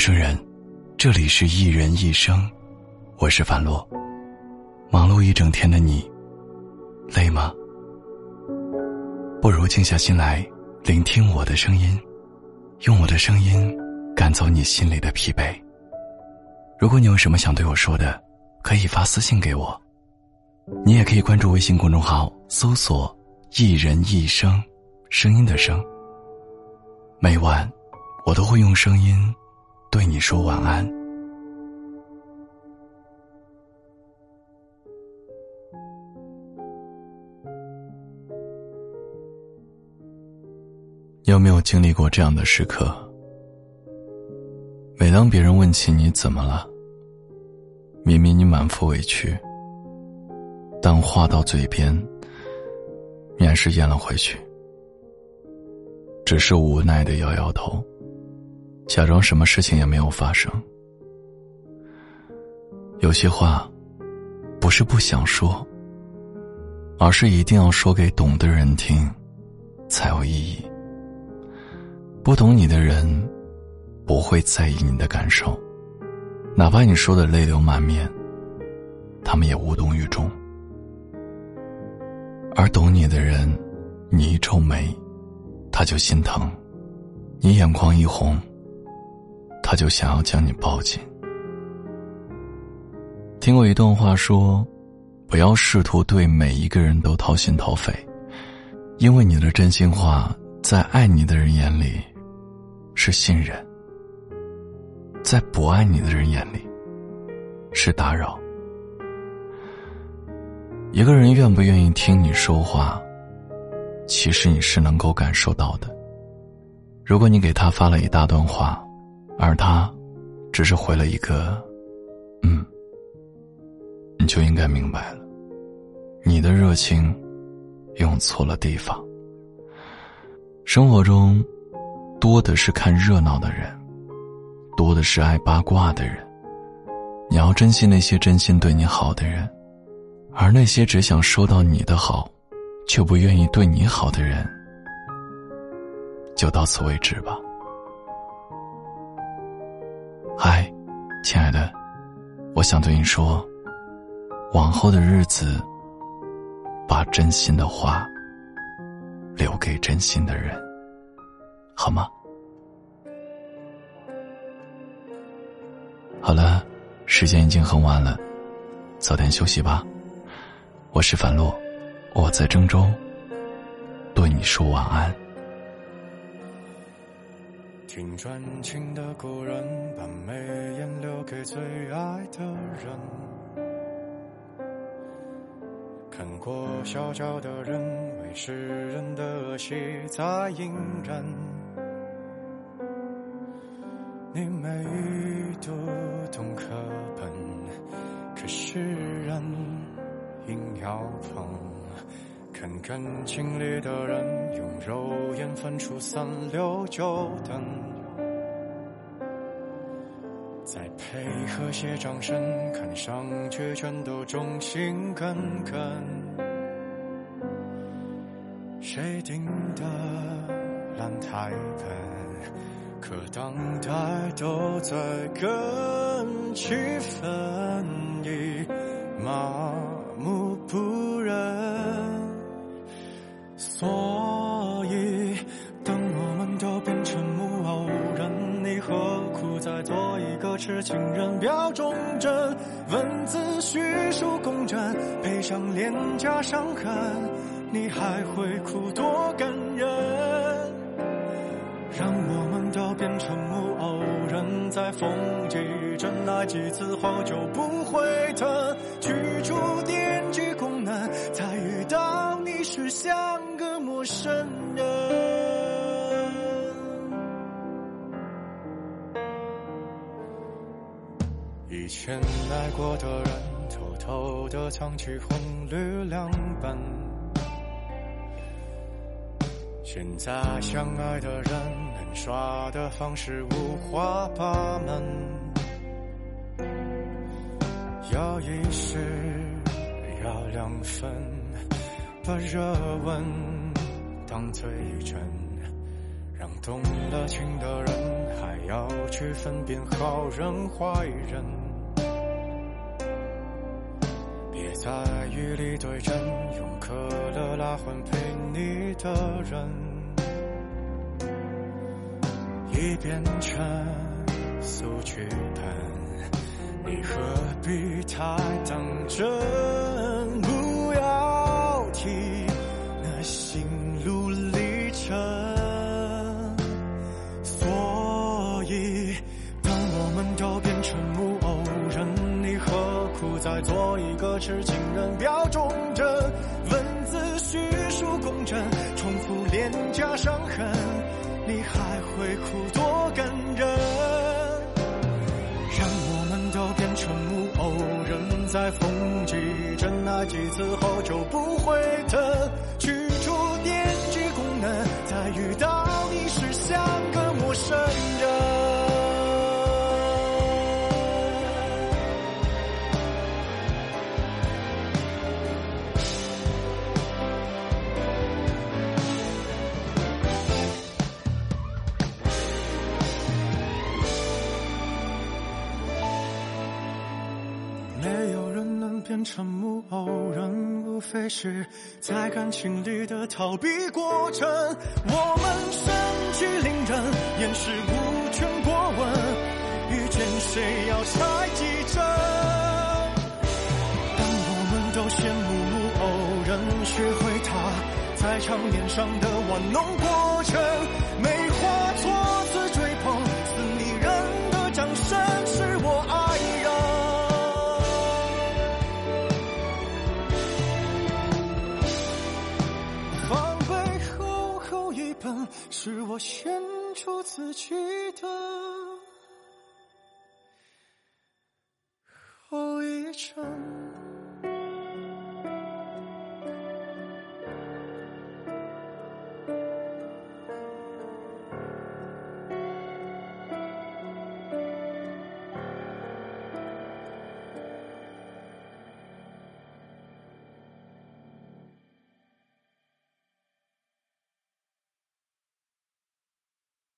生人，这里是一人一生，我是樊洛。忙碌一整天的你，累吗？不如静下心来，聆听我的声音，用我的声音赶走你心里的疲惫。如果你有什么想对我说的，可以发私信给我。你也可以关注微信公众号，搜索“一人一生”，声音的声。每晚，我都会用声音对你说晚安。你有没有经历过这样的时刻？每当别人问起你怎么了，明明你满腹委屈。但话到嘴边，你还是咽了回去，只是无奈的摇摇头，假装什么事情也没有发生。有些话，不是不想说，而是一定要说给懂的人听，才有意义。不懂你的人，不会在意你的感受，哪怕你说的泪流满面，他们也无动于衷。而懂你的人，你一皱眉，他就心疼；你眼眶一红，他就想要将你抱紧。听过一段话说：“不要试图对每一个人都掏心掏肺，因为你的真心话，在爱你的人眼里是信任，在不爱你的人眼里是打扰。”一个人愿不愿意听你说话，其实你是能够感受到的。如果你给他发了一大段话，而他只是回了一个“嗯”，你就应该明白了，你的热情用错了地方。生活中多的是看热闹的人，多的是爱八卦的人。你要珍惜那些真心对你好的人。而那些只想收到你的好，却不愿意对你好的人，就到此为止吧。嗨，亲爱的，我想对你说，往后的日子，把真心的话留给真心的人，好吗？好了，时间已经很晚了，早点休息吧。我是樊洛，我在郑州，对你说晚安。听专情的故人，把眉眼留给最爱的人。看过小脚的人，为世人的恶习在隐忍。你没读懂课本，可是人。硬要碰，看感情里的人用肉眼分出三六九等，再配合些掌声，看上去全都忠心耿耿。谁定的烂台本，可当代都在跟气氛已麻。木不仁，所以等我们都变成木偶人，你何苦再做一个痴情人？表忠贞，文字叙述公正，配上廉价伤痕，你还会哭多感人？让我们都变成木偶人，在风几阵爱几次后就不会疼，去除电击功能，再遇到你时像陌生人。以前爱过的人，偷偷的藏起红绿两本。现在相爱的人，能耍的方式五花八门，要一时，要两分，把热吻当嘴唇，让动了情的人还要去分辨好人坏人。别在雨里对阵，用可乐来换陪你的人。已变成速剧本，你何必太当真？一个痴情人？表忠贞，文字叙述工整，重复脸颊伤痕。你还会哭多感人？让我们都变成木偶人，在风几阵那几次后就不会疼。去除电击功能，再遇到你时像个陌生人。没有人能变成木偶人，无非是在感情里的逃避过程。我们身居凌人，掩饰无权过问，遇见谁要猜几针。当我们都羡慕木偶人，学会他在场面上的玩弄过程，没 try.